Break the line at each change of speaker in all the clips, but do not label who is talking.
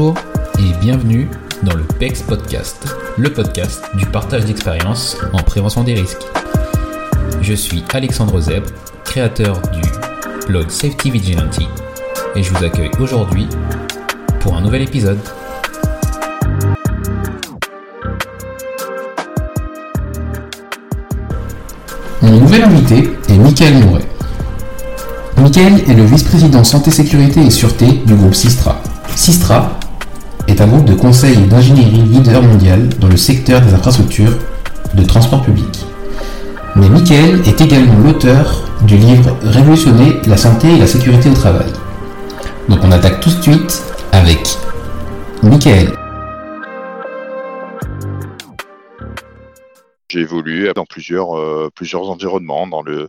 Bonjour et bienvenue dans le PEX Podcast, le podcast du partage d'expériences en prévention des risques. Je suis Alexandre Zeb, créateur du blog Safety Vigilante, et je vous accueille aujourd'hui pour un nouvel épisode. Mon nouvel invité est Michael Mouret. Michael est le vice-président santé, sécurité et sûreté du groupe Sistra. Sistra un groupe de conseil et d'ingénierie leader mondial dans le secteur des infrastructures de transport public. Mais Michael est également l'auteur du livre Révolutionner la santé et la sécurité au travail. Donc on attaque tout de suite avec Michael.
J'ai évolué dans plusieurs, euh, plusieurs environnements, dans le,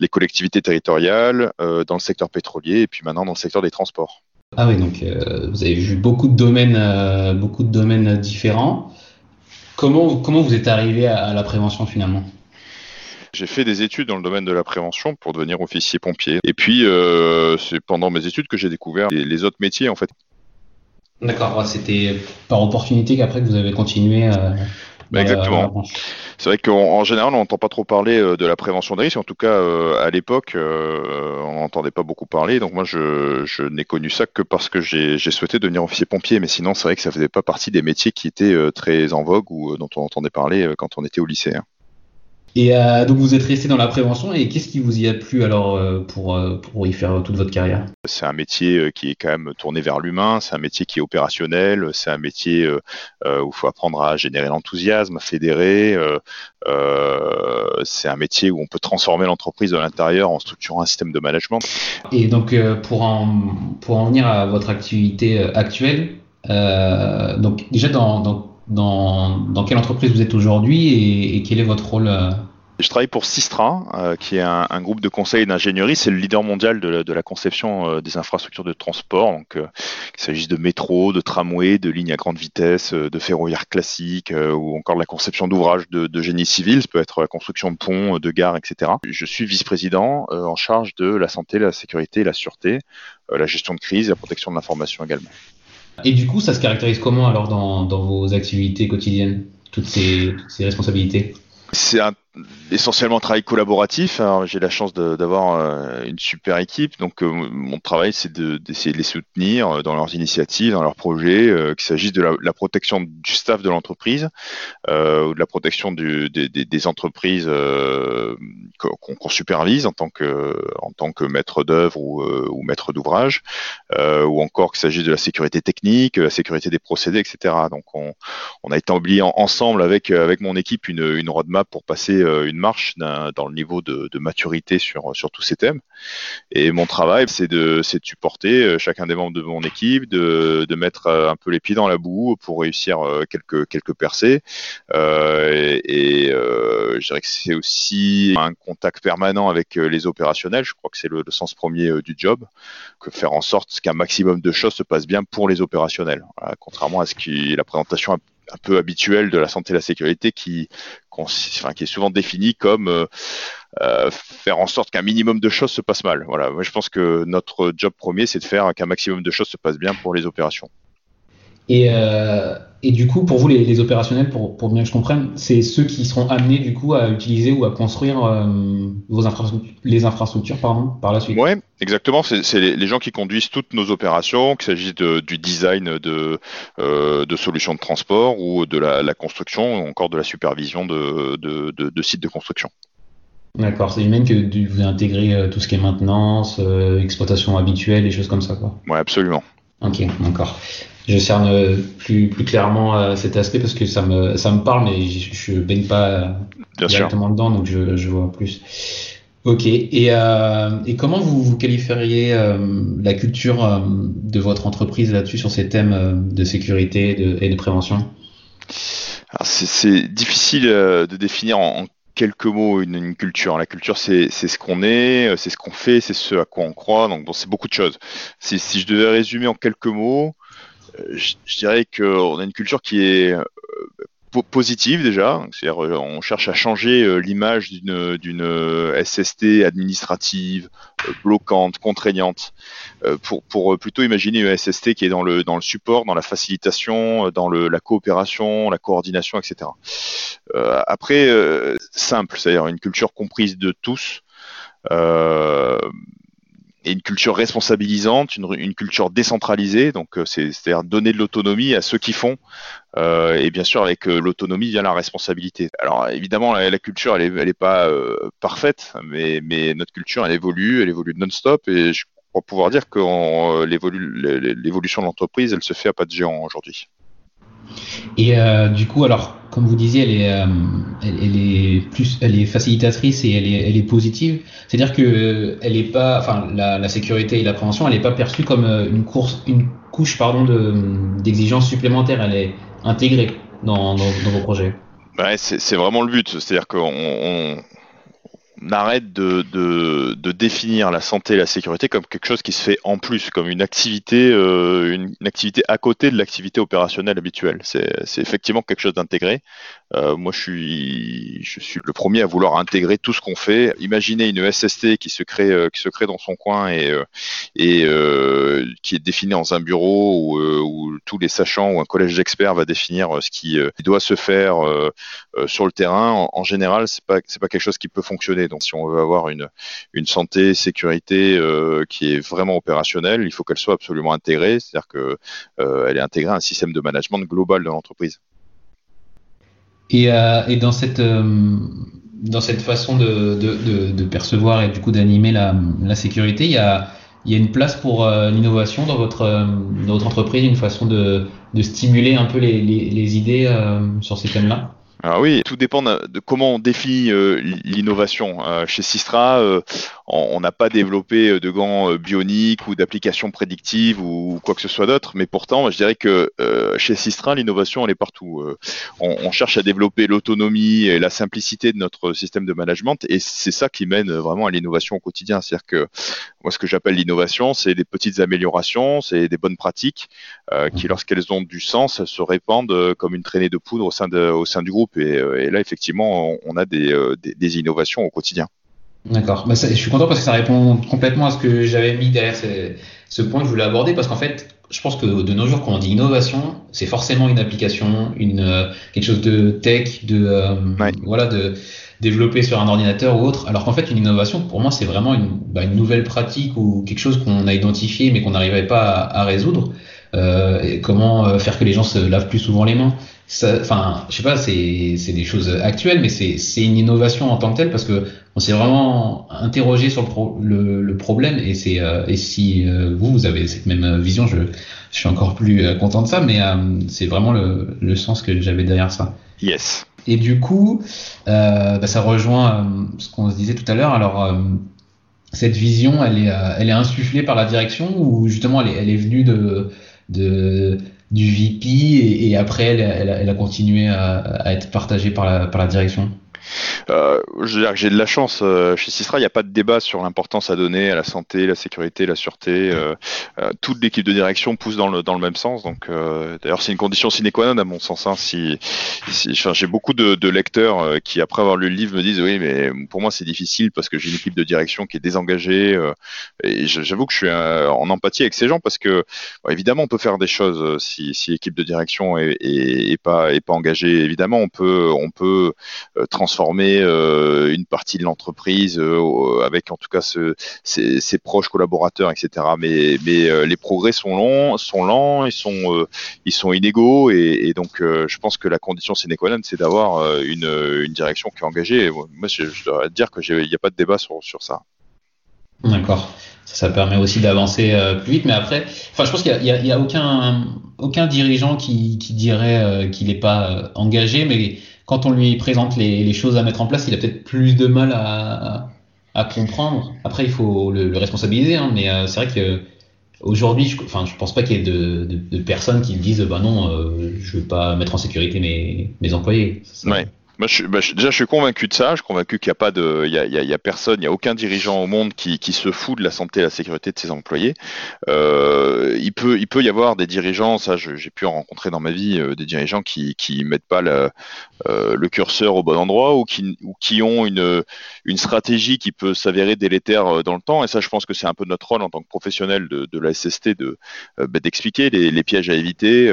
les collectivités territoriales, euh, dans le secteur pétrolier et puis maintenant dans le secteur des transports.
Ah oui, donc euh, vous avez vu beaucoup de domaines, euh, beaucoup de domaines différents. Comment, comment vous êtes arrivé à, à la prévention finalement?
J'ai fait des études dans le domaine de la prévention pour devenir officier pompier. Et puis, euh, c'est pendant mes études que j'ai découvert les, les autres métiers en fait.
D'accord, c'était par opportunité qu'après que vous avez continué. Euh,
Bah,
la-
exactement. C'est vrai qu'en en général, on n'entend pas trop parler euh, de la prévention des risques. En tout cas, euh, à l'époque, euh, on n'entendait pas beaucoup parler. Donc moi, je, je n'ai connu ça que parce que j'ai j'ai souhaité devenir officier pompier. Mais sinon, c'est vrai que ça faisait pas partie des métiers qui étaient euh, très en vogue ou euh, dont on entendait parler euh, quand on était au lycée. hein.
Et euh, donc vous êtes resté dans la prévention et qu'est-ce qui vous y a plu alors euh, pour, euh, pour y faire toute votre carrière?
C'est un métier qui est quand même tourné vers l'humain, c'est un métier qui est opérationnel, c'est un métier où il faut apprendre à générer l'enthousiasme, à fédérer, c'est un métier où on peut transformer l'entreprise de l'intérieur en structurant un système de management.
Et donc pour, en, pour en venir à votre activité actuelle, donc déjà dans, dans, dans, quelle entreprise vous êtes aujourd'hui et, quel est votre rôle euh,
Je travaille pour Sistra, euh, qui est un, groupe de conseil d'ingénierie. C'est le leader mondial de la, conception euh, des infrastructures de transport. Donc, qu'il s'agisse de métro, de tramway, de lignes à grande vitesse, de ferroviaire classique, ou encore de la conception d'ouvrages de, génie civil. Ça peut être la construction de ponts, de gares, etc. Je suis vice-président en charge de la santé, la sécurité la sûreté, la gestion de crise et la protection de l'information également.
Et du coup, ça se caractérise comment alors dans, vos activités quotidiennes, toutes ces, responsabilités?
Essentiellement travail collaboratif. Alors, j'ai la chance d'avoir euh, une super équipe. Donc, euh, mon travail, c'est de- d'essayer de les soutenir euh, dans leurs initiatives, dans leurs projets, qu'il s'agisse de la, protection du staff de l'entreprise ou de la protection des, entreprises qu'on supervise en tant que, maître d'œuvre ou, maître d'ouvrage, ou encore qu'il s'agisse de la sécurité technique, la sécurité des procédés, etc. Donc, on, a établi en- ensemble avec, mon équipe une roadmap pour passer euh, une marche dans le niveau de, maturité sur, tous ces thèmes. Et mon travail, c'est de, supporter euh, chacun des membres de mon équipe, de, mettre euh, un peu les pieds dans la boue pour réussir quelques, percées. Et et, je dirais que c'est aussi un contact permanent avec les opérationnels. Je crois que c'est le, sens premier du job, que faire en sorte qu'un maximum de choses se passent bien pour les opérationnels. Contrairement à ce qui la présentation un, peu habituelle de la santé et la sécurité qui, qui est souvent définie comme euh, euh, faire en sorte qu'un minimum de choses se passent mal. Voilà, moi je pense que notre job premier, c'est de faire qu'un maximum de choses se passent bien pour les opérations.
Et, euh, et du coup, pour vous, les, les opérationnels, pour, pour bien que je comprenne, c'est ceux qui seront amenés du coup à utiliser ou à construire euh, vos infrastructures, les infrastructures pardon, par la suite.
Ouais, exactement. C'est c'est les, les gens qui conduisent toutes nos opérations, qu'il s'agisse de- du design de, euh, de solutions de transport ou de la, la construction, ou encore de la supervision de, de, de- de sites de construction.
D'accord, c'est même que vous intégrez tout ce qui est maintenance, euh, exploitation habituelle, et choses comme ça, quoi.
Ouais, absolument.
Ok, d'accord. Je cerne plus, plus clairement cet aspect parce que ça me, ça me parle, mais je ne baigne pas directement dedans, donc je, je vois plus. Ok. Et, euh, et comment vous, vous qualifieriez euh, la culture euh, de votre entreprise là-dessus sur ces thèmes euh, de sécurité de, et de prévention?
C'est difficile de définir en, quelques mots une, une, culture. La culture, c'est ce qu'on est, c'est ce qu'on fait, c'est ce à quoi on croit. Donc, bon, c'est beaucoup de choses. Si, si, je devais résumer en quelques mots, je, dirais qu'on a une culture qui est positive déjà, c'est-à-dire euh, on cherche à changer euh, l'image d'une euh, SST administrative bloquante, contraignante, pour plutôt imaginer une SST qui est dans le dans le support, dans la facilitation, dans la coopération, la coordination, etc. après simple, c'est-à-dire une culture comprise de tous. Euh, et une culture responsabilisante, une, culture décentralisée, donc euh, c'est-à-dire donner de l'autonomie à ceux qui font, euh, et bien sûr avec euh, l'autonomie vient la responsabilité. Alors évidemment la, culture elle est, elle est pas euh, parfaite, mais, mais notre culture elle évolue, elle évolue non-stop, et je crois pouvoir dire que l'évolution de l'entreprise elle se fait à pas de géant aujourd'hui.
Et euh, du coup, alors, comme vous disiez, elle est, euh, elle, est plus, elle est facilitatrice et elle est, elle est positive. C'est-à-dire que elle est pas, enfin, la, la, sécurité et la prévention, elle n'est pas perçue comme euh, une course, une couche, pardon, de d'exigences supplémentaires. Elle est intégrée dans, dans, vos projets.
Ouais, c'est vraiment le but. C'est-à-dire qu'on on, on arrête de, définir la santé et la sécurité comme quelque chose qui se fait en plus, comme une activité, euh, une, activité à côté de l'activité opérationnelle habituelle. C'est effectivement quelque chose d'intégré. Euh, moi, je suis, le premier à vouloir intégrer tout ce qu'on fait. Imaginez une SST qui se crée, euh, qui se crée dans son coin et, qui est définie dans un bureau où, tous les sachants ou un collège d'experts va définir ce qui, doit se faire sur le terrain. En, général, c'est pas, pas quelque chose qui peut fonctionner. Donc, si on veut avoir une, une santé, sécurité qui est vraiment opérationnelle, il faut qu'elle soit absolument intégrée, c'est-à-dire que elle est intégrée à un système de management global de l'entreprise.
Et, euh, dans cette euh, dans cette façon de, percevoir et du coup d'animer la, sécurité, il y a, il y a une place pour euh, l'innovation dans votre, dans votre entreprise, une façon de, stimuler un peu les, idées euh, sur ces thèmes-là?
Alors ah oui, tout dépend de comment on définit euh, l'innovation. Euh, chez Sistra, euh, on n'a pas développé de gants bioniques ou d'applications prédictives ou quoi que ce soit d'autre, mais pourtant, je dirais que chez Sistra, l'innovation, elle est partout. On, on, cherche à développer l'autonomie et la simplicité de notre système de management, et c'est ça qui mène vraiment à l'innovation au quotidien. C'est-à-dire que moi, ce que j'appelle l'innovation, c'est des petites améliorations, c'est des bonnes pratiques qui, mmh. lorsqu'elles ont du sens, se répandent comme une traînée de poudre au sein, de, au sein du groupe. Euh, et, là, effectivement, on, a euh, des, des, innovations au quotidien.
D'accord. Bah, je suis content parce que ça répond complètement à ce que j'avais mis derrière ce, point que je voulais aborder parce qu'en fait, je pense que de nos jours, quand on dit innovation, c'est forcément une application, une euh, quelque chose de tech, de voilà, de développer sur un ordinateur ou autre. Alors qu'en fait, une innovation, pour moi, c'est vraiment une, bah, une, nouvelle pratique ou quelque chose qu'on a identifié mais qu'on n'arrivait pas à, à résoudre. Euh, et comment faire que les gens se lavent plus souvent les mains enfin, je sais pas, c'est c'est des choses actuelles, mais c'est c'est une innovation en tant que telle parce que on s'est vraiment interrogé sur le, pro, le, le, problème et c'est euh, et si euh, vous vous avez cette même vision, je je suis encore plus euh, content de ça, mais c'est vraiment le le sens que j'avais derrière ça.
Yes.
Et du coup, bah, ça rejoint ce qu'on se disait tout à l'heure. Alors cette vision, elle est elle est insufflée par la direction ou justement elle est elle est venue de de du VP et, après elle, a continué à, à être partagée par la, par la direction
euh, j'ai de la chance. Euh, chez Sistra, il n'y a pas de débat sur l'importance à donner à la santé, la sécurité, la sûreté. Euh, euh toute l'équipe de direction pousse dans le, même sens. Donc, euh, d'ailleurs, c'est une condition sine qua non à mon sens. Hein, si, j'ai beaucoup de, lecteurs qui, après avoir lu le livre, me disent oui, mais pour moi, c'est difficile parce que j'ai une équipe de direction qui est désengagée. et j'avoue que je suis en empathie avec ces gens parce que, évidemment, on peut faire des choses si, si l'équipe de direction est, est, est pas engagée. Évidemment, on peut, on peut transformer euh, une partie de l'entreprise euh, avec en tout cas ses, proches collaborateurs, etc. Mais, euh, les progrès sont longs, sont lents, ils sont, inégaux et, donc je pense que la condition sine qua non, c'est d'avoir une, direction qui est engagée. moi, je, dois dire que il n'y a pas de débat sur, ça.
D'accord. Ça, permet aussi d'avancer plus vite, mais après, enfin, je pense qu'il n'y a, aucun, dirigeant qui dirait qu'il n'est pas engagé, mais quand on lui présente les, choses à mettre en place, il a peut-être plus de mal à, comprendre. Après, il faut le, responsabiliser, hein, mais c'est vrai que Aujourd'hui, je, enfin, je pense pas qu'il y ait de, personnes qui disent, bah non, euh, je veux pas mettre en sécurité mes, employés.
Bah, je, déjà, je suis convaincu de ça. Je suis convaincu qu'il n'y a personne, il n'y a aucun dirigeant au monde qui, se fout de la santé et la sécurité de ses employés. Euh, il peut, y avoir des dirigeants, ça, j'ai pu en rencontrer dans ma vie, euh, des dirigeants qui, qui mettent pas le, euh, le curseur au bon endroit ou qui, ont une, stratégie qui peut s'avérer délétère dans le temps. Et ça, je pense que c'est un peu notre rôle en tant que professionnel de, la SST bah, d'expliquer les, les, pièges à éviter,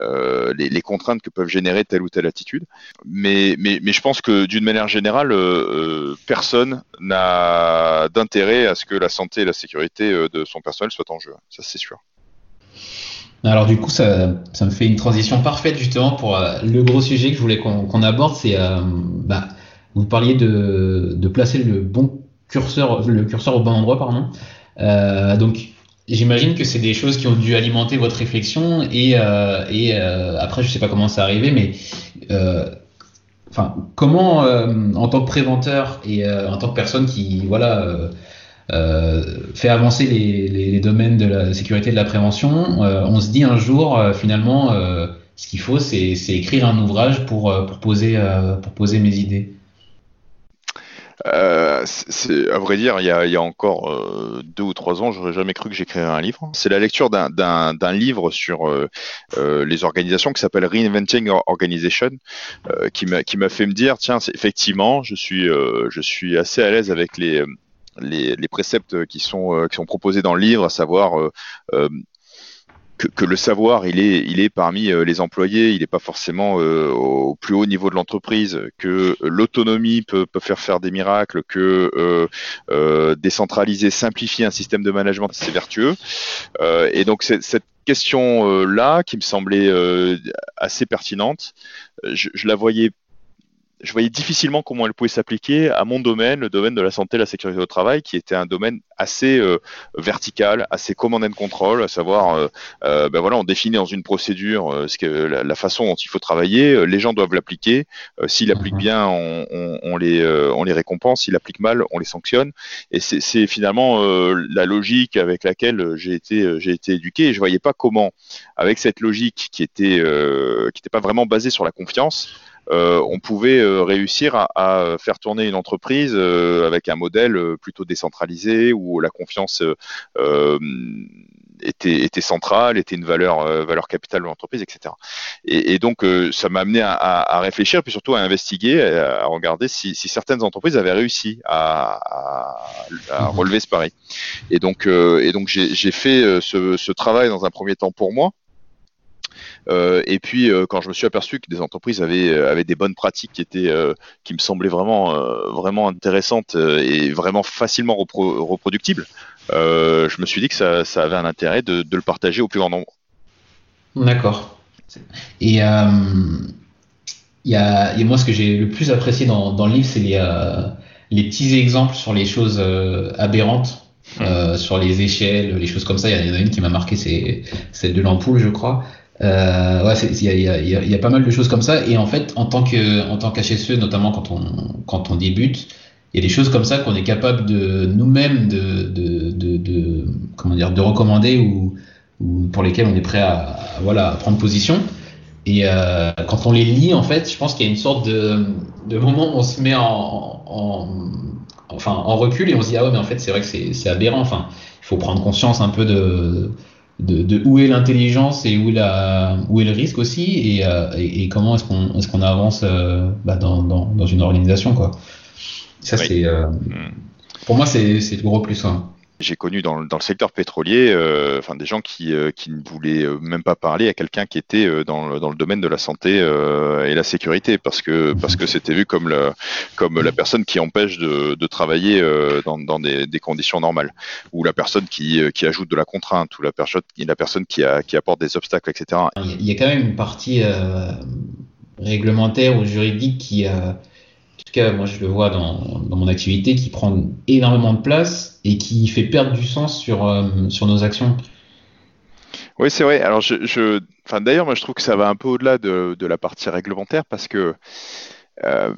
les, les contraintes que peuvent générer telle ou telle attitude. Mais mais, je pense que d'une manière générale, euh, euh, personne n'a d'intérêt à ce que la santé et la sécurité euh, de son personnel soient en jeu. Ça, c'est sûr.
Alors du coup, ça, me fait une transition parfaite justement pour le gros sujet que je voulais qu'on aborde. C'est, bah, vous parliez de, placer le bon curseur, le curseur au bon endroit, pardon. donc J'imagine que c'est des choses qui ont dû alimenter votre réflexion et, après je sais pas comment ça arrivé mais enfin, comment, euh, en tant que préventeur et euh, en tant que personne qui, voilà, euh, fait avancer les, domaines de la sécurité et de la prévention, on se dit un jour, finalement, ce qu'il faut, c'est écrire un ouvrage pour, pour, poser, pour poser mes idées.
Euh, c'est, à vrai dire, il y a, il y a encore euh, deux ou trois ans, j'aurais jamais cru que j'écrirais un livre. C'est la lecture d'un, d'un, d'un livre sur euh, euh les organisations qui s'appelle Reinventing Organization, euh, qui m'a qui m'a fait me dire, tiens, c'est, effectivement, je suis je suis assez à l'aise avec les les, les, préceptes qui sont, qui sont proposés dans le livre, à savoir euh, que, le savoir il est il est parmi euh, les employés, il n'est pas forcément euh, au plus haut niveau de l'entreprise, que l'autonomie peut, peut, faire faire des miracles, que euh, décentraliser, simplifier un système de management c'est vertueux. et donc cette question là qui me semblait assez pertinente, je, je la voyais je voyais difficilement comment elle pouvait s'appliquer à mon domaine, le domaine de la santé la sécurité au travail, qui était un domaine assez euh, vertical, assez command and control, à savoir, euh, euh, ben voilà, on définit dans une procédure ce que, la, façon dont il faut travailler, les gens doivent l'appliquer. S'ils l'appliquent mhm. bien, on, on, on les, on les récompense. S'ils l'appliquent mal, on les sanctionne. Et c'est finalement la logique avec laquelle j'ai été, j'ai été éduqué. Et je voyais pas comment, avec cette logique qui était, qui n'était pas vraiment basée sur la confiance, on pouvait euh, réussir à, faire tourner une entreprise euh, avec un modèle plutôt décentralisé où la confiance était, était centrale, était une valeur, valeur capitale de l'entreprise, etc. Et, donc, ça m'a amené à, réfléchir, puis surtout à investiguer, à regarder si, certaines entreprises avaient réussi à, mhm. relever ce pari. Et donc, et donc j'ai fait ce, ce, travail dans un premier temps pour moi, euh, et puis euh, quand je me suis aperçu que des entreprises avaient, euh, avaient des bonnes pratiques qui étaient, qui me semblaient vraiment, vraiment intéressantes et vraiment facilement reproductibles, je me suis dit que ça, ça avait un intérêt de, de, le partager au plus grand nombre.
D'accord. Et il y a, et moi, ce que j'ai le plus apprécié dans, dans le livre, c'est les, les petits exemples sur les choses aberrantes. Mmh. sur les échelles, les choses comme ça. Il y, en a une qui m'a marqué, c'est celle de l'ampoule, je crois. Euh, ouais, il y a, y, a, y a, pas mal de choses comme ça. Et en fait, en tant que en tant qu'HSE, notamment quand on quand on débute, il y a des choses comme ça qu'on est capable de nous-mêmes de, de, de, de, comment dire de recommander ou, ou pour lesquelles on est prêt à, voilà à prendre position. Et euh, quand on les lit, en fait, je pense qu'il y a une sorte de, de moment où on se met en, en, enfin en recul et on se dit ah ouais mais en fait c'est vrai que c'est aberrant. Enfin, il faut prendre conscience un peu de de, où est l'intelligence et où, la, où est le risque aussi et, euh, et, comment est-ce qu'on est qu'on avance euh, bah, dans, dans, dans, une organisation quoi. Ça c'est euh, hmm. pour moi c'est le gros plus. Hein.
J'ai connu dans, le secteur pétrolier euh, enfin, des gens qui, euh, ne voulaient euh, même pas parler à quelqu'un qui était dans, le, domaine de la santé et la sécurité parce que parce que c'était vu comme, le, comme la personne qui empêche de, travailler dans, des, conditions normales ou la personne qui, qui ajoute de la contrainte ou la personne, la personne qui, apporte des obstacles, etc.
Il y a quand même une partie réglementaire ou juridique qui, en tout cas moi je le vois dans mon activité, qui prend énormément de place et qui fait perdre du sens sur, sur nos actions.
Oui, c'est vrai. Alors, je. Enfin, d'ailleurs, moi, je trouve que ça va un peu au-delà de, la partie réglementaire parce que euh,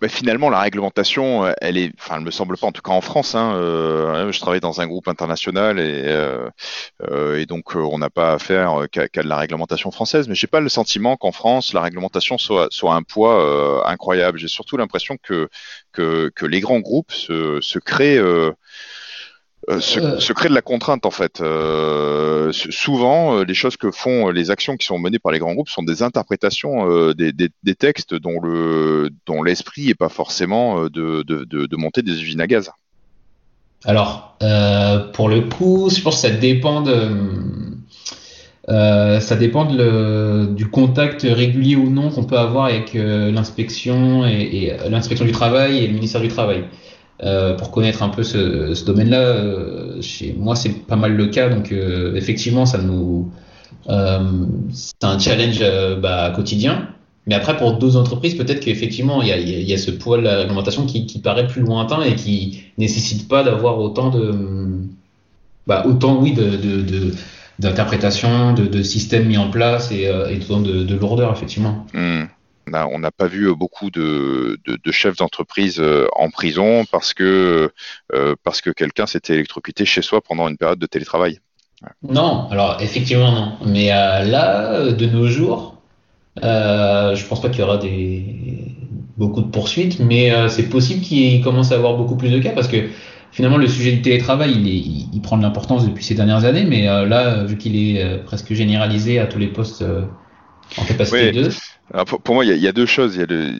bah, finalement, la réglementation, elle est, enfin, me semble pas, en tout cas en France. Hein, euh, je travaille dans un groupe international et, euh, euh et donc euh, on n'a pas affaire qu'à qu de la réglementation française. Mais j'ai pas le sentiment qu'en France, la réglementation soit, soit un poids incroyable. J'ai surtout l'impression que, que, que les grands groupes se, se créent euh, euh. se, crée de la contrainte en fait. Euh, souvent, les choses que font les actions qui sont menées par les grands groupes sont des interprétations des, des, textes dont le dont l'esprit n'est pas forcément de, de, de, monter des usines à gaz.
Alors, pour le coup, je pense que ça dépend de ça dépend de du contact régulier ou non qu'on peut avoir avec l'inspection et, et l'inspection du travail et le ministère du travail. Euh, pour connaître un peu ce, ce domaine-là. Euh, chez moi, c'est pas mal le cas, donc euh, effectivement, ça nous, c'est un challenge bah, quotidien. Mais après, pour d'autres entreprises, peut-être qu'effectivement, il y a, y a, ce poids de la réglementation qui, qui, paraît plus lointain et qui nécessite pas d'avoir autant de, bah, autant oui, de, de, de d'interprétation, de, de, systèmes mis en place et, et autant de, de lourdeur, effectivement.
Mmh on n'a pas vu beaucoup de, chefs d'entreprise euh, en prison parce que, euh, parce que quelqu'un s'était électrocuté chez soi pendant une période de télétravail.
Non, alors effectivement non. Mais euh, là, de nos jours, euh, je pense pas qu'il y aura des beaucoup de poursuites, mais c'est possible qu'il commence à avoir beaucoup plus de cas parce que finalement le sujet du télétravail, il, il prend de l'importance depuis ces dernières années, mais là, vu qu'il est presque généralisé à tous les postes en capacité
pour, moi, il y, a deux choses. Y a le,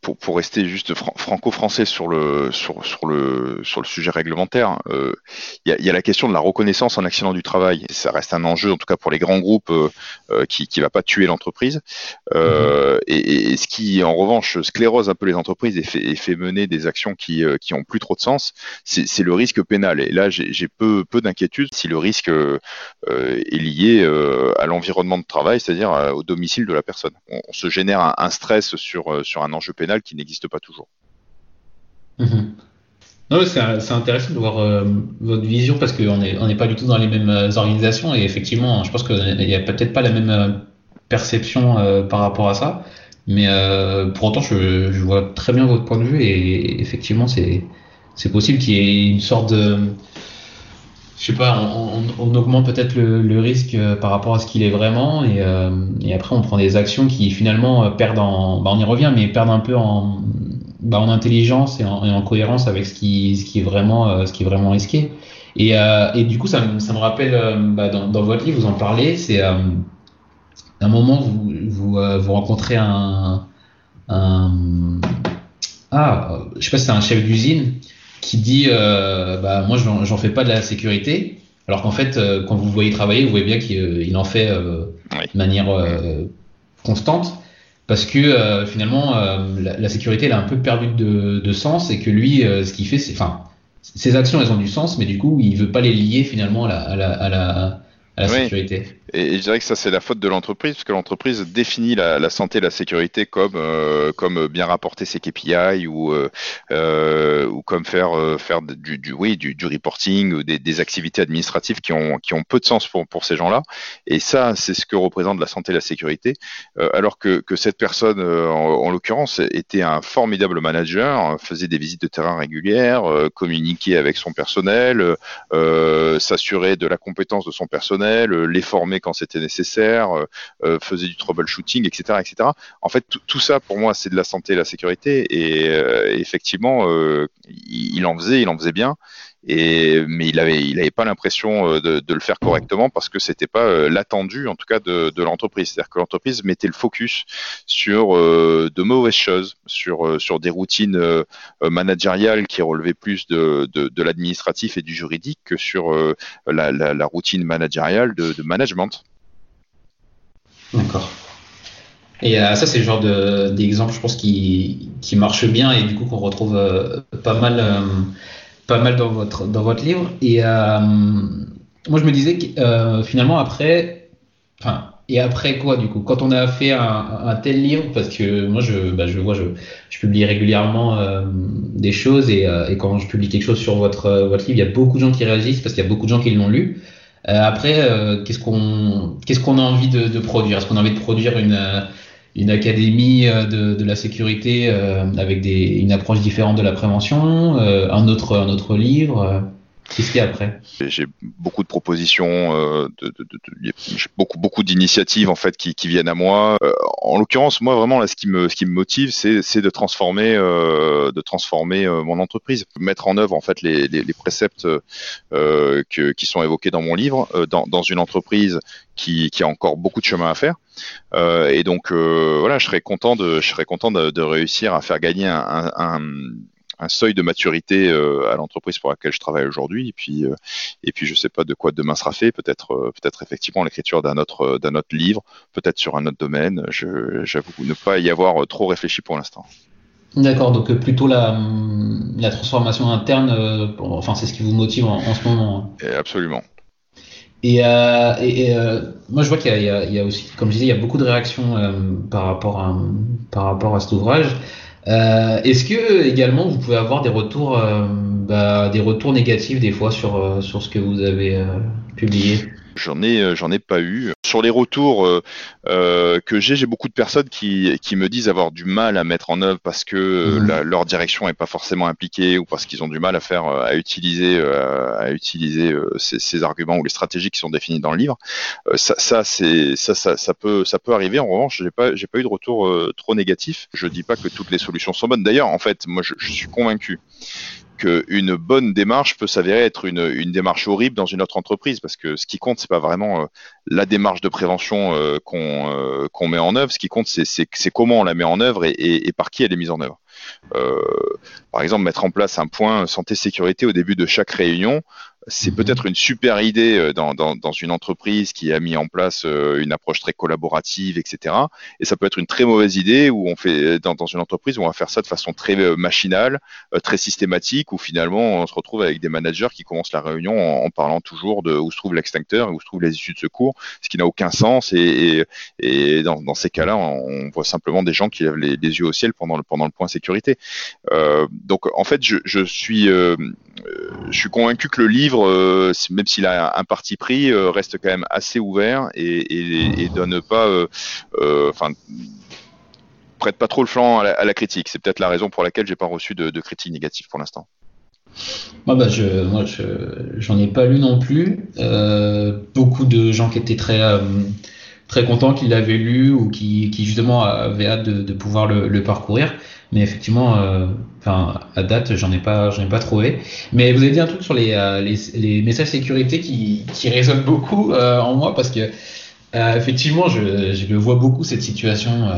pour, rester juste franco-français sur le, sur, le, sur le sujet réglementaire, euh, il, y a, la question de la reconnaissance en accident du travail. Ça reste un enjeu, en tout cas pour les grands groupes, euh, euh qui ne va pas tuer l'entreprise. Et, ce qui, en revanche, sclérose un peu les entreprises et fait, mener des actions qui, euh, qui ont plus trop de sens, c'est le risque pénal. Et là, j'ai peu, peu d'inquiétude si le risque est lié à l'environnement de travail, c'est-à-dire au domicile de la personne. On, se génère un, stress sur, euh, sur un enjeu pénal qui n'existe pas toujours.
Mhm. c'est intéressant de voir euh, votre vision parce qu'on n'est pas du tout dans les mêmes euh, organisations et effectivement, je pense qu'il n'y a peut-être pas la même perception par rapport à ça. Mais pour autant, je, je, vois très bien votre point de vue et effectivement, c'est possible qu'il y ait une sorte de je sais pas, on, augmente peut-être le, risque euh, par rapport à ce qu'il est vraiment, et, euh, après on prend des actions qui finalement euh, perdent en, bah on y revient, mais perdent un peu en, bah en intelligence et en, cohérence avec ce qui, est vraiment, risqué. Et, du coup, ça, me rappelle, bah dans, votre livre, vous en parlez, c'est un moment vous, vous, rencontrez un, un, ah, je sais pas si c'est un chef d'usine qui dit euh, bah, moi j'en fais pas de la sécurité. Alors qu'en fait euh, quand vous voyez travailler vous voyez bien qu'il en fait euh, de manière constante. Parce que finalement la, sécurité elle a un peu perdu de, de sens et que lui ce qu'il fait c'est enfin ses actions elles ont du sens mais du coup il veut pas les lier finalement à la, à la, à la, à la sécurité
et, je dirais que ça, c'est la faute de l'entreprise, parce que l'entreprise définit la, la, santé et la sécurité comme, euh, comme bien rapporter ses KPI ou, euh, euh, ou comme faire, faire du, du, oui, du, du reporting ou des, des, activités administratives qui ont, qui ont peu de sens pour, pour ces gens-là. Et ça, c'est ce que représente la santé et la sécurité. Euh, alors que, que cette personne, en, en l'occurrence, était un formidable manager, faisait des visites de terrain régulières, communiquait avec son personnel, s'assurait de la compétence de son personnel, les former quand c'était nécessaire, euh, euh, faisait du troubleshooting, etc., etc. En fait, tout ça pour moi, c'est de la santé et la sécurité. Et euh, effectivement, il, en faisait, il en faisait bien. Mais il avait, il avait pas l'impression de, le faire correctement parce que c'était pas l'attendu, en tout cas, de, l'entreprise. C'est-à-dire que l'entreprise mettait le focus sur de mauvaises choses, sur, des routines managériales qui relevaient plus de, l'administratif et du juridique que sur la, routine managériale de, management.
D'accord. Et euh, ça, c'est le genre d'exemple, je pense, qui, marche bien et du coup qu'on retrouve euh, pas mal, euh, pas mal dans votre, dans votre livre. Et moi, je me disais que finalement, après, enfin, et après quoi du coup? Quand on a fait un, tel livre, parce que moi je, bah, je vois, je, je publie régulièrement euh, des choses et, et, quand je publie quelque chose sur votre, votre livre, il y a beaucoup de gens qui réagissent parce qu'il y a beaucoup de gens qui l'ont lu. après, qu'est-ce qu'on qu'est-ce qu'on a envie de, de produire? Est-ce qu'on a envie de produire une une académie de, de la sécurité avec des, une approche différente de la prévention, un autre un autre livre Qu'est-ce qu'il y a après?
J'ai beaucoup de propositions, euh, de, de, beaucoup beaucoup d'initiatives en fait qui, viennent à moi. Euh, en l'occurrence, moi vraiment ce qui me ce qui me motive, c'est de transformer euh, de transformer euh, mon entreprise, mettre en œuvre en fait les, les, préceptes euh, qui sont évoqués dans mon livre dans, dans une entreprise qui, qui, a encore beaucoup de chemin à faire. et donc voilà, je serais content de je serais content de, réussir à faire gagner un un seuil de maturité euh, à l'entreprise pour laquelle je travaille aujourd'hui. Et puis, euh, et puis, je sais pas de quoi demain sera fait. Peut-être, euh, peut-être effectivement l'écriture d'un autre, d'un autre livre, peut-être sur un autre domaine. j'avoue ne pas y avoir trop réfléchi pour l'instant.
D'accord, donc plutôt la, la transformation interne, enfin c'est ce qui vous motive en, ce moment.
Hein. absolument.
Et, euh, et, moi, je vois qu'il y, y, a aussi, comme je disais, il y a beaucoup de réactions par, rapport à, par rapport à cet ouvrage. Euh, Est-ce que également vous pouvez avoir des retours, euh, bah, des retours négatifs des fois sur, euh, sur ce que vous avez euh, publié?
J'en ai, euh, j'en ai pas eu. Sur les retours euh, euh, que j'ai, j'ai beaucoup de personnes qui, qui me disent avoir du mal à mettre en œuvre parce que mhm. leur direction n'est pas forcément impliquée ou parce qu'ils ont du mal à faire, à utiliser, à utiliser ces, ces, arguments ou les stratégies qui sont définies dans le livre. ça, ça c'est, ça, ça, ça, peut, ça peut arriver. En revanche, j'ai pas, j'ai pas eu de retour trop négatif. Je dis pas que toutes les solutions sont bonnes. D'ailleurs, en fait, moi, je, je suis convaincu qu'une bonne démarche peut s'avérer être une, démarche horrible dans une autre entreprise, parce que ce qui compte, c'est pas vraiment euh, la démarche de prévention euh, qu'on euh, qu'on met en œuvre, ce qui compte, c'est comment on la met en œuvre et, et, et, par qui elle est mise en œuvre. par exemple, mettre en place un point santé-sécurité au début de chaque réunion, c'est mhm. peut-être une super idée euh, dans, dans, dans, une entreprise qui a mis en place euh, une approche très collaborative, etc. Et ça peut être une très mauvaise idée où on fait euh, dans, dans une entreprise où on va faire ça de façon très machinale, très systématique, où finalement on se retrouve avec des managers qui commencent la réunion en, parlant toujours de où se trouve l'extincteur, où se trouvent les issues de secours, ce qui n'a aucun sens. Et, et, et dans, dans, ces cas-là, on voit simplement des gens qui lèvent les, les, yeux au ciel pendant le, pendant le point sécurité. Euh, donc en fait, je, je suis, euh, je suis convaincu que le livre euh, même s'il a un parti pris, euh, reste quand même assez ouvert et, pas, euh, prête pas trop le flanc à la, critique. C'est peut-être la raison pour laquelle j'ai pas reçu de, critiques négatives pour l'instant.
Moi, bah, je, moi, j'en ai pas lu non plus. beaucoup de gens qui étaient très très contents qu'ils l'avaient lu ou qui, justement avaient hâte de, pouvoir le, parcourir. Mais effectivement, euh, enfin, à date, j'en ai pas, j'en ai pas trouvé. Mais vous avez dit un truc sur les, euh, les, les, messages sécurité qui, qui résonnent beaucoup euh, en moi parce que effectivement, je, je vois beaucoup cette situation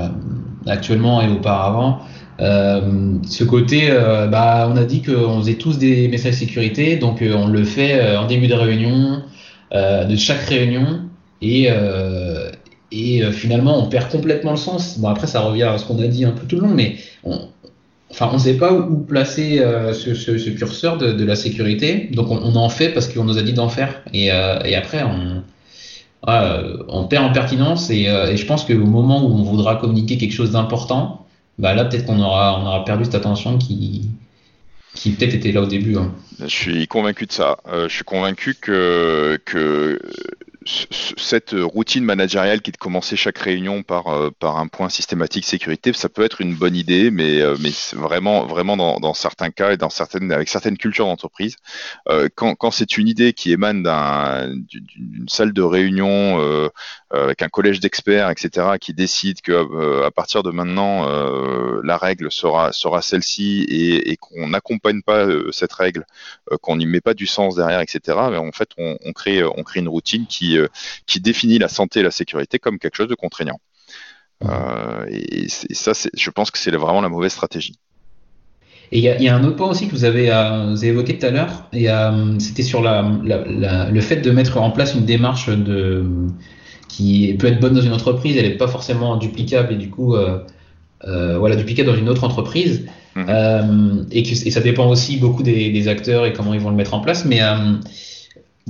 actuellement et auparavant. ce côté, bah, on a dit qu'on faisait tous des messages sécurité, donc on le fait en début de réunion, de chaque réunion, et, et finalement on perd complètement le sens. Bon après ça revient à ce qu'on a dit un peu tout le long, mais on, enfin, on ne sait pas où placer euh, ce, curseur de, la sécurité. Donc, on, en fait parce qu'on nous a dit d'en faire. Et, euh, après, on, perd en pertinence. Et, euh, je pense qu'au moment où on voudra communiquer quelque chose d'important, bah là, peut-être qu'on aura, perdu cette attention qui, peut-être était là au début. Hein.
Je suis convaincu de ça. je suis convaincu que cette routine managériale qui est de commencer chaque réunion par, euh, par un point systématique sécurité, ça peut être une bonne idée, mais, euh, mais vraiment, vraiment dans, certains cas et dans certaines, avec certaines cultures d'entreprise, euh, quand, quand c'est une idée qui émane d'une salle de réunion avec un collège d'experts, etc., qui décide que à partir de maintenant, la règle sera, sera celle-ci et, qu'on n'accompagne pas cette règle, qu'on n'y met pas du sens derrière, etc., mais en fait, on, crée, on crée une routine qui euh, qui, définit la santé et la sécurité comme quelque chose de contraignant. Euh, et, ça, je pense que c'est vraiment la mauvaise stratégie.
Et il y, a un autre point aussi que vous avez, euh, évoqué tout à l'heure, et c'était sur la, le fait de mettre en place une démarche de, qui peut être bonne dans une entreprise, elle n'est pas forcément duplicable et du coup, voilà, duplicable dans une autre entreprise. Mhm. et, que, ça dépend aussi beaucoup des, des, acteurs et comment ils vont le mettre en place. Mais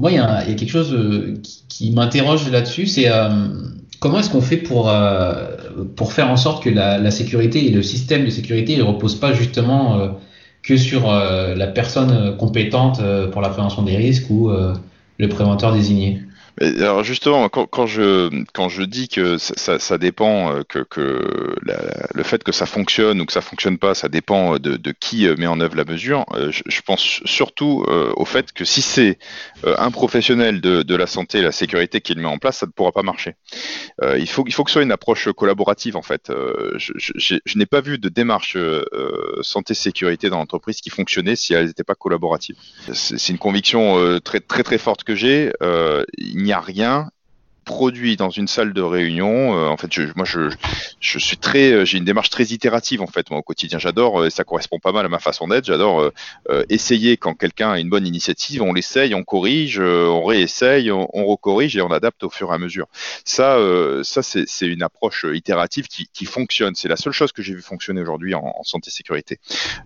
moi, il y, a quelque chose qui, qui m'interroge là-dessus, c'est euh, comment est-ce qu'on fait pour, pour faire en sorte que la, sécurité et le système de sécurité ne repose pas justement que sur la personne compétente pour la prévention des risques ou le préventeur désigné?
Alors justement, quand, je quand je dis que ça, dépend euh, que, le fait que ça fonctionne ou que ça fonctionne pas, ça dépend de, de qui euh, met en œuvre la mesure. Euh, je, pense surtout au fait que si c'est un professionnel de, la santé et la sécurité qui le met en place, ça ne pourra pas marcher. il faut il faut que ce soit une approche collaborative en fait. je, n'ai pas vu de démarche santé sécurité dans l'entreprise qui fonctionnait si elle n'était pas collaborative. C'est une conviction très très très forte que j'ai. N'y a rien produit dans une salle de réunion. Euh, en fait, je, moi, je, je suis très, euh, j'ai une démarche très itérative en fait, moi au quotidien. J'adore, euh, ça correspond pas mal à ma façon d'être. J'adore essayer quand quelqu'un a une bonne initiative, on l'essaye, on corrige, on réessaye, on, on recorrige et on adapte au fur et à mesure. Ça, ça c'est une approche itérative qui, qui fonctionne. C'est la seule chose que j'ai vu fonctionner aujourd'hui en, en, santé sécurité.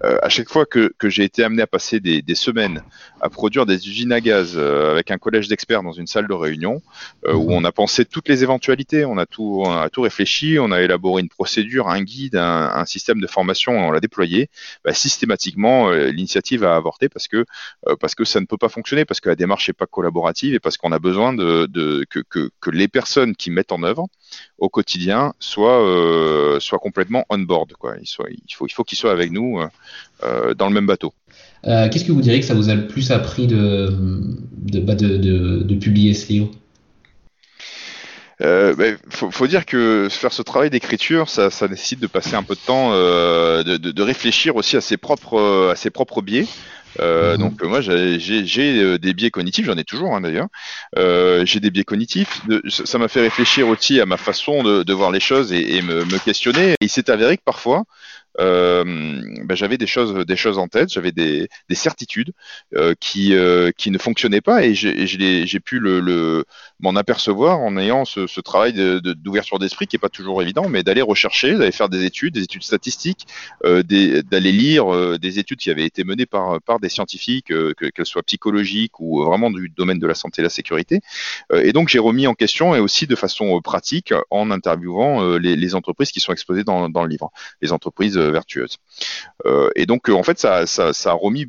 à chaque fois que, que j'ai été amené à passer des, des, semaines à produire des usines à gaz avec un collège d'experts dans une salle de réunion où on a pensé toutes les éventualités, on a tout, tout réfléchi, on a élaboré une procédure, un guide, un, système de formation, on l'a déployé. Bah, systématiquement, euh, l'initiative a avorté parce que euh, parce que ça ne peut pas fonctionner, parce que la démarche n'est pas collaborative et parce qu'on a besoin de, que, les personnes qui mettent en œuvre au quotidien soient euh, complètement on board. Il, faut il faut qu'ils soient avec nous dans le même bateau.
Qu'est-ce que vous diriez que ça vous a le plus appris de, de, bah, de, de publier livre?
Euh, ben, faut, dire que faire ce travail d'écriture, ça, ça, nécessite de passer un peu de temps, euh, de, de, de, réfléchir aussi à ses propres, à ses propres biais. Euh, mhm. Donc moi j'ai euh, des biais cognitifs, j'en ai toujours hein, d'ailleurs. Euh, j'ai des biais cognitifs. ça m'a fait réfléchir aussi à ma façon de, de voir les choses et, et me, me, questionner. Et il s'est avéré que parfois euh, ben, j'avais des choses, des choses en tête, j'avais des, des, certitudes euh, qui, euh, qui ne fonctionnaient pas et j'ai pu m'en apercevoir en ayant ce, travail d'ouverture de, d'esprit qui est pas toujours évident, mais d'aller rechercher, d'aller faire des études, des études statistiques, euh, d'aller lire euh, des études qui avaient été menées par, des scientifiques, qu'elles soient psychologiques ou vraiment du domaine de la santé et la sécurité. et donc j'ai remis en question et aussi de façon pratique en interviewant les, les entreprises qui sont exposées dans, dans le livre, les entreprises vertueuse. Euh, et donc, euh, en fait, ça, a remis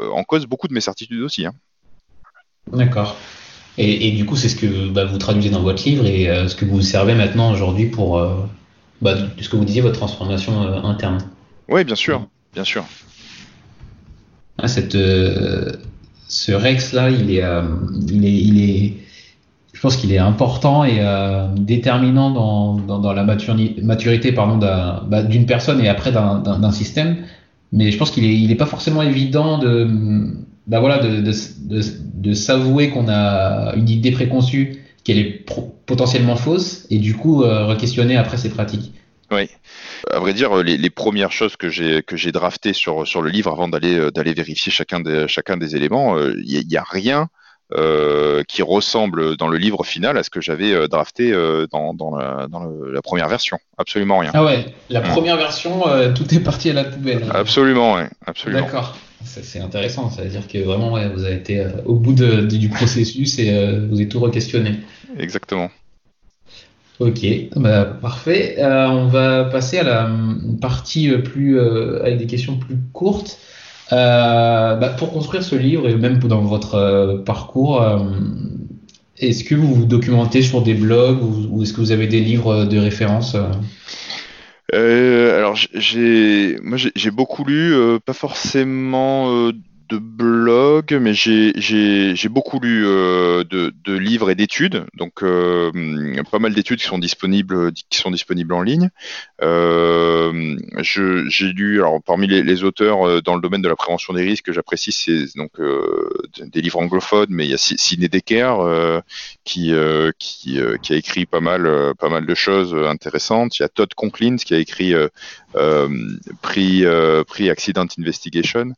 euh, en cause beaucoup de mes certitudes aussi. Hein.
D'accord. Et, du coup, c'est ce que bah, vous traduisez dans votre livre et ce que vous servez maintenant aujourd'hui pour bah, ce que vous disiez, votre transformation interne.
Oui, bien sûr, bien sûr.
Ah, cette, ce Rex là, il est, il est, il est, je pense qu'il est important et euh, déterminant dans, la maturité bah, d'une personne et après d'un système. Mais je pense qu'il n'est pas forcément évident de, bah de, s'avouer qu'on a une idée préconçue, qu'elle est potentiellement fausse, et du coup euh, re-questionner après ses pratiques.
Oui. À vrai dire, les, premières choses que j'ai draftées sur le livre avant d'aller euh, vérifier chacun des éléments, il n'y a, rien qui ressemble dans le livre final à ce que j'avais euh, drafté euh, dans, dans, la, dans la, première version. Absolument rien.
Ah ouais, la mmh. première version, tout est parti à la poubelle.
Absolument, oui. Absolument.
D'accord. C'est intéressant, ça veut dire que vraiment ouais, vous avez été au bout de, du processus et vous avez tout re-questionné.
Exactement.
Ok, bah, parfait. on va passer à la partie plus avec des questions plus courtes. Euh, bah, pour construire ce livre et même dans votre euh, parcours, euh, est-ce que vous vous documentez sur des blogs ou, est-ce que vous avez des livres de référence
alors j'ai moi j'ai beaucoup lu, pas forcément de blog, mais j'ai beaucoup lu euh, de, livres et d'études, donc euh, pas mal d'études qui sont disponibles qui sont disponibles en ligne. Euh, j'ai lu alors parmi les, auteurs dans le domaine de la prévention des risques que j'apprécie, c'est donc des livres anglophones, mais il y a Sidney Decker qui a écrit pas mal de choses intéressantes. Il y a Todd Conklin qui a écrit Pre, Pre Accident Investigation.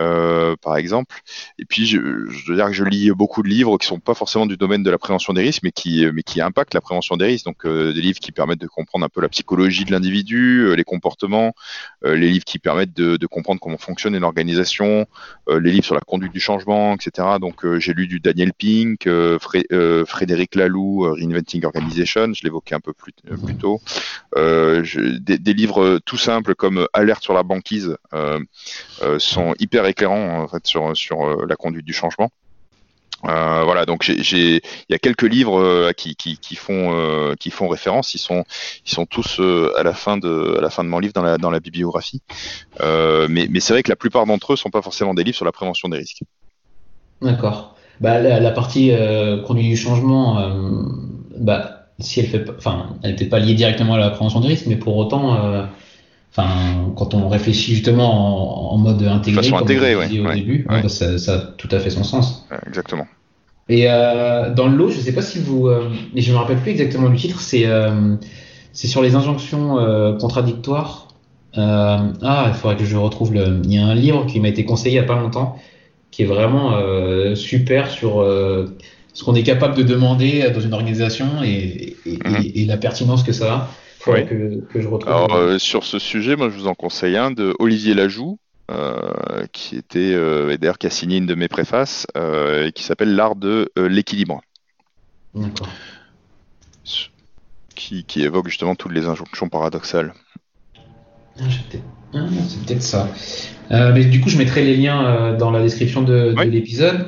Euh, par exemple. Et puis, je, je, veux dire que je lis beaucoup de livres qui sont pas forcément du domaine de la prévention des risques, mais qui, mais qui impactent la prévention des risques. Donc, euh, des livres qui permettent de comprendre un peu la psychologie de l'individu, euh, les comportements, les livres qui permettent de, comprendre comment fonctionne une organisation, les livres sur la conduite du changement, etc. Donc, j'ai lu du Daniel Pink, Fré Frédéric Laloux, Reinventing Organization, je l'évoquais un peu plus, tôt. Des, livres tout simples comme Alerte sur la banquise sont hyper éclairant en fait sur euh, la conduite du changement. Euh, voilà, donc il y a quelques livres euh, qui, font référence. Ils sont tous à la fin de mon livre dans la bibliographie. mais c'est vrai que la plupart d'entre eux sont pas forcément des livres sur la prévention des risques.
D'accord. Bah la, partie conduite du changement, bah si elle elle n'était pas liée directement à la prévention des risques, mais pour autant Enfin, quand on réfléchit justement en, mode intégré,
façon intégrée, au
début, bah, ça, ça, a tout à fait son sens.
exactement.
Et euh, dans le lot, je ne sais pas si vous, euh, mais je me rappelle plus exactement du titre. C'est euh, c'est sur les injonctions euh, contradictoires. Ah, il faudrait que je retrouve le. Il y a un livre qui m'a été conseillé il y a pas longtemps, qui est vraiment super sur ce qu'on est capable de demander dans une organisation et, et, mhm. et, et la pertinence que ça a. Que, que, je retrouve.
Alors, euh, sur ce sujet, moi, je vous en conseille un de Olivier Lajoux, euh, qui était euh, d'ailleurs qui a signé une de mes préfaces, euh, qui s'appelle L'art de euh, l'équilibre.
D'accord.
Qui, qui, évoque justement toutes les injonctions paradoxales.
Ah, ah, c'est peut-être ça. mais du coup, je mettrai les liens dans la description de, de l'épisode.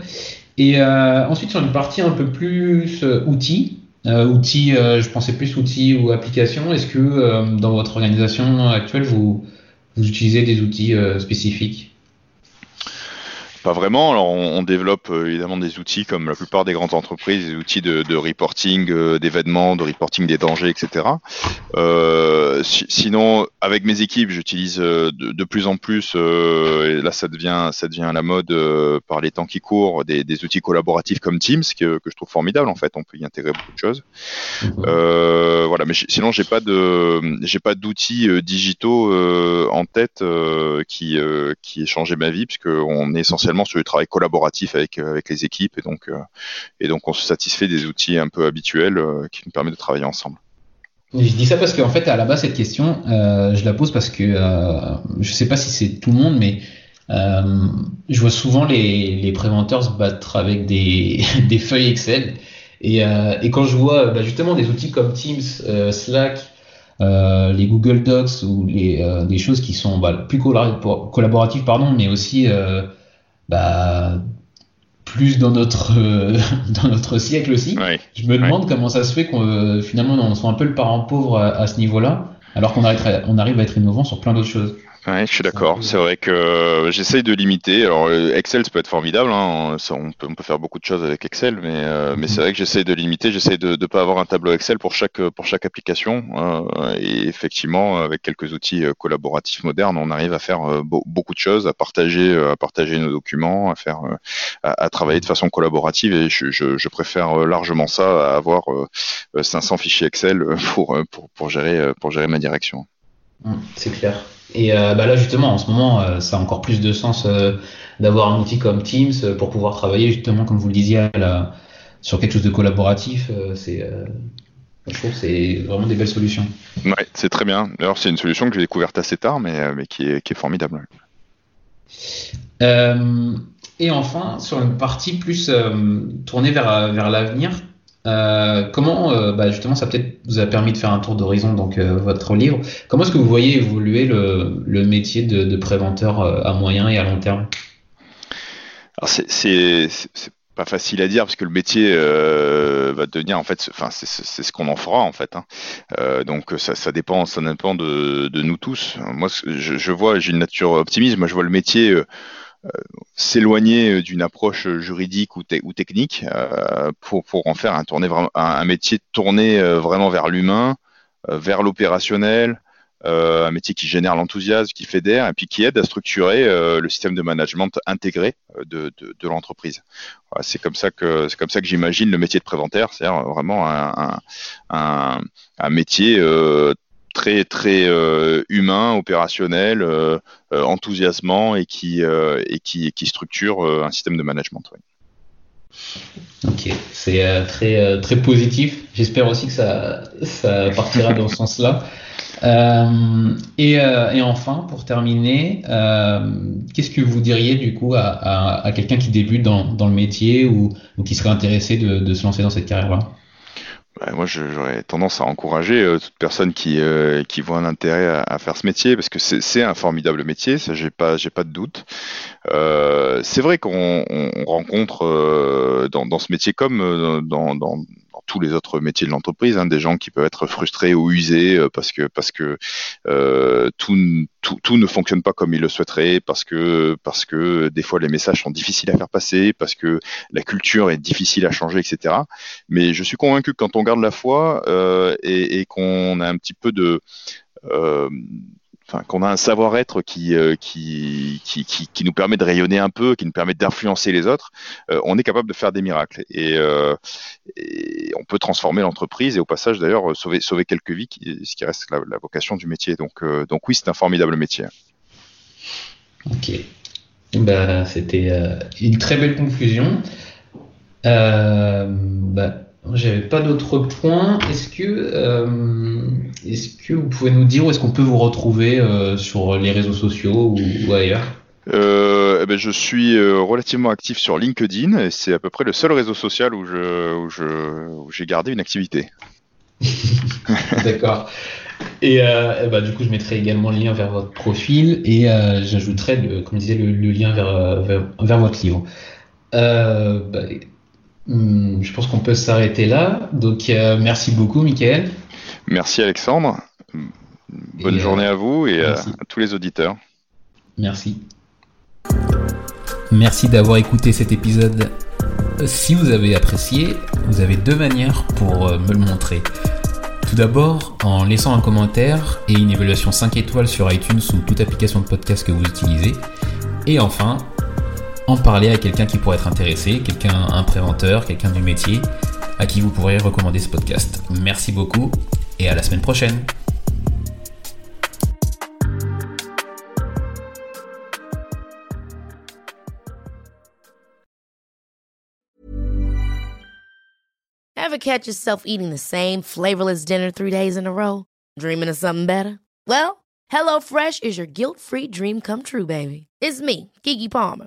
Et ensuite, sur une partie un peu plus outils, outils, euh, je pensais plus outils ou applications. Est-ce que euh, dans votre organisation actuelle, vous, vous utilisez des outils spécifiques?
Pas vraiment. Alors, on, on développe euh, évidemment des outils comme la plupart des grandes entreprises, des outils de, de reporting euh, d'événements, de reporting des dangers, etc. Euh, si, sinon, avec mes équipes, j'utilise de, de, plus en plus, et là ça devient, ça devient à la mode par les temps qui courent, des, des, outils collaboratifs comme Teams, que, que, je trouve formidable en fait. On peut y intégrer beaucoup de choses. Mhm. voilà, mais sinon, j'ai pas de, j'ai pas d'outils digitaux en tête qui, qui aient changé ma vie, puisque on est essentiellement sur le travail collaboratif avec, euh, avec les équipes et donc, euh, et donc on se satisfait des outils un peu habituels euh, qui nous permettent de travailler ensemble.
Je dis ça parce qu'en fait, à la base, cette question, euh, je la pose parce que euh, je sais pas si c'est tout le monde, mais euh, je vois souvent les, les préventeurs se battre avec des, des feuilles Excel. Et, et quand je vois bah, justement des outils comme Teams, Slack, les Google Docs ou les, des choses qui sont bah, plus collaboratives, pardon, mais aussi bah, plus dans notre euh, dans notre siècle aussi.
Ouais,
je me demande ouais. comment ça se fait qu'on euh, finalement on soit un peu le parent pauvre à, à ce niveau-là, alors qu'on arrive, on arrive à être innovant sur plein d'autres choses.
Ouais, je suis d'accord. C'est vrai que euh, j'essaye de limiter. Alors euh, Excel, ça peut être formidable. Hein. Ça, on, peut, on, peut, faire beaucoup de choses avec Excel, mais, euh, mais c'est vrai que j'essaye de limiter. J'essaye de ne pas avoir un tableau Excel pour chaque pour chaque application. Euh, et effectivement, avec quelques outils collaboratifs modernes, on arrive à faire beaucoup de choses, à partager à partager nos documents, à faire à, à travailler de façon collaborative. Et je, je, je, préfère largement ça à avoir 500 fichiers Excel pour pour, pour gérer pour gérer ma direction.
Mmh, c'est clair. Et euh, bah là, justement, en ce moment, euh, ça a encore plus de sens euh, d'avoir un outil comme Teams pour pouvoir travailler, justement, comme vous le disiez, sur quelque chose de collaboratif. C'est, je trouve que c'est vraiment des belles solutions.
Ouais, c'est très bien. D'ailleurs, c'est une solution que j'ai découverte assez tard, mais, mais qui, est, qui est formidable.
et enfin, sur une partie plus tournée vers, vers l'avenir, euh, comment, euh, bah justement, ça peut-être vous a permis de faire un tour d'horizon, donc euh, votre livre. Comment est-ce que vous voyez évoluer le, métier de, préventeur à moyen et à long terme?
Alors c'est pas facile à dire parce que le métier va devenir en fait, enfin c'est ce qu'on en fera en fait. Hein. Donc ça, dépend, ça dépend de, nous tous. Moi, je, je vois, j'ai une nature optimiste. Moi, je vois le métier s'éloigner euh, d'une approche juridique ou, te ou technique euh, pour, pour en faire un, métier tourné vraiment vers l'humain, vers l'opérationnel, euh, un métier qui génère l'enthousiasme, qui fédère et puis qui aide à structurer euh, le système de management intégré de, l'entreprise. C'est comme ça que c'est comme ça que j'imagine le métier de préventaire, c'est-à-dire vraiment un, un, métier euh, très très humain, opérationnel, enthousiasmant et qui et qui, qui structure un système de management.
Ok, c'est très très positif. J'espère aussi que ça ça partira dans ce sens-là. Euh, et, euh, et, enfin, pour terminer, euh, qu'est-ce que vous diriez du coup à, à, à quelqu'un qui débute dans, dans, le métier ou, ou qui serait intéressé de, de se lancer dans cette carrière-là?
Bah, moi, j'aurais tendance à encourager euh, toute personne qui, euh, qui voit un intérêt à, à, faire ce métier, parce que c'est un formidable métier, ça, j'ai pas, pas de doute. Euh, c'est vrai qu'on on rencontre dans, dans, ce métier comme dans, dans, tous les autres métiers de l'entreprise, hein, des gens qui peuvent être frustrés ou usés euh, parce que parce que euh, tout, tout, tout, ne fonctionne pas comme ils le souhaiteraient, parce que parce que des fois les messages sont difficiles à faire passer, parce que la culture est difficile à changer, etc. Mais je suis convaincu que quand on garde la foi euh, et, qu'on a un petit peu de qu'on a un savoir-être euh, qui, qui, qui, qui, nous permet de rayonner un peu, qui nous permet d'influencer les autres, euh, on est capable de faire des miracles. Et, euh, et on peut transformer l'entreprise et au passage d'ailleurs sauver, sauver quelques vies, ce qui reste la, la vocation du métier. Donc, donc oui, c'est un formidable métier.
Ok. Bah, C'était une très belle conclusion. Bah, j'avais pas d'autres points. Est-ce que, euh, est-ce que vous pouvez nous dire où est-ce qu'on peut vous retrouver euh, sur les réseaux sociaux ou, ailleurs?
Euh, eh ben, je suis relativement actif sur LinkedIn et c'est à peu près le seul réseau social où je, où je, où j'ai gardé une activité.
D'accord. Et, euh, bah, du coup, je mettrai également le lien vers votre profil et euh, j'ajouterai, comme je disais, le, le lien vers, vers, vers, votre livre. Bah, Hmm, je pense qu'on peut s'arrêter là. Donc, euh, merci beaucoup, Michael.
Merci, Alexandre. Bonne et journée euh, à vous et à, à tous les auditeurs.
Merci.
Merci d'avoir écouté cet épisode. Si vous avez apprécié, vous avez deux manières pour euh, me le montrer. Tout d'abord, en laissant un commentaire et une évaluation 5 étoiles sur iTunes ou toute application de podcast que vous utilisez. Et enfin, en parler à quelqu'un qui pourrait être intéressé, quelqu'un, un préventeur, quelqu'un du métier, à qui vous pourrez recommander ce podcast. Merci beaucoup et à la semaine prochaine.
Ever catch yourself eating the same flavorless dinner three days in a row? Dreaming of something better? Well, HelloFresh is your guilt-free dream come true, baby. It's me, Kiki Palmer.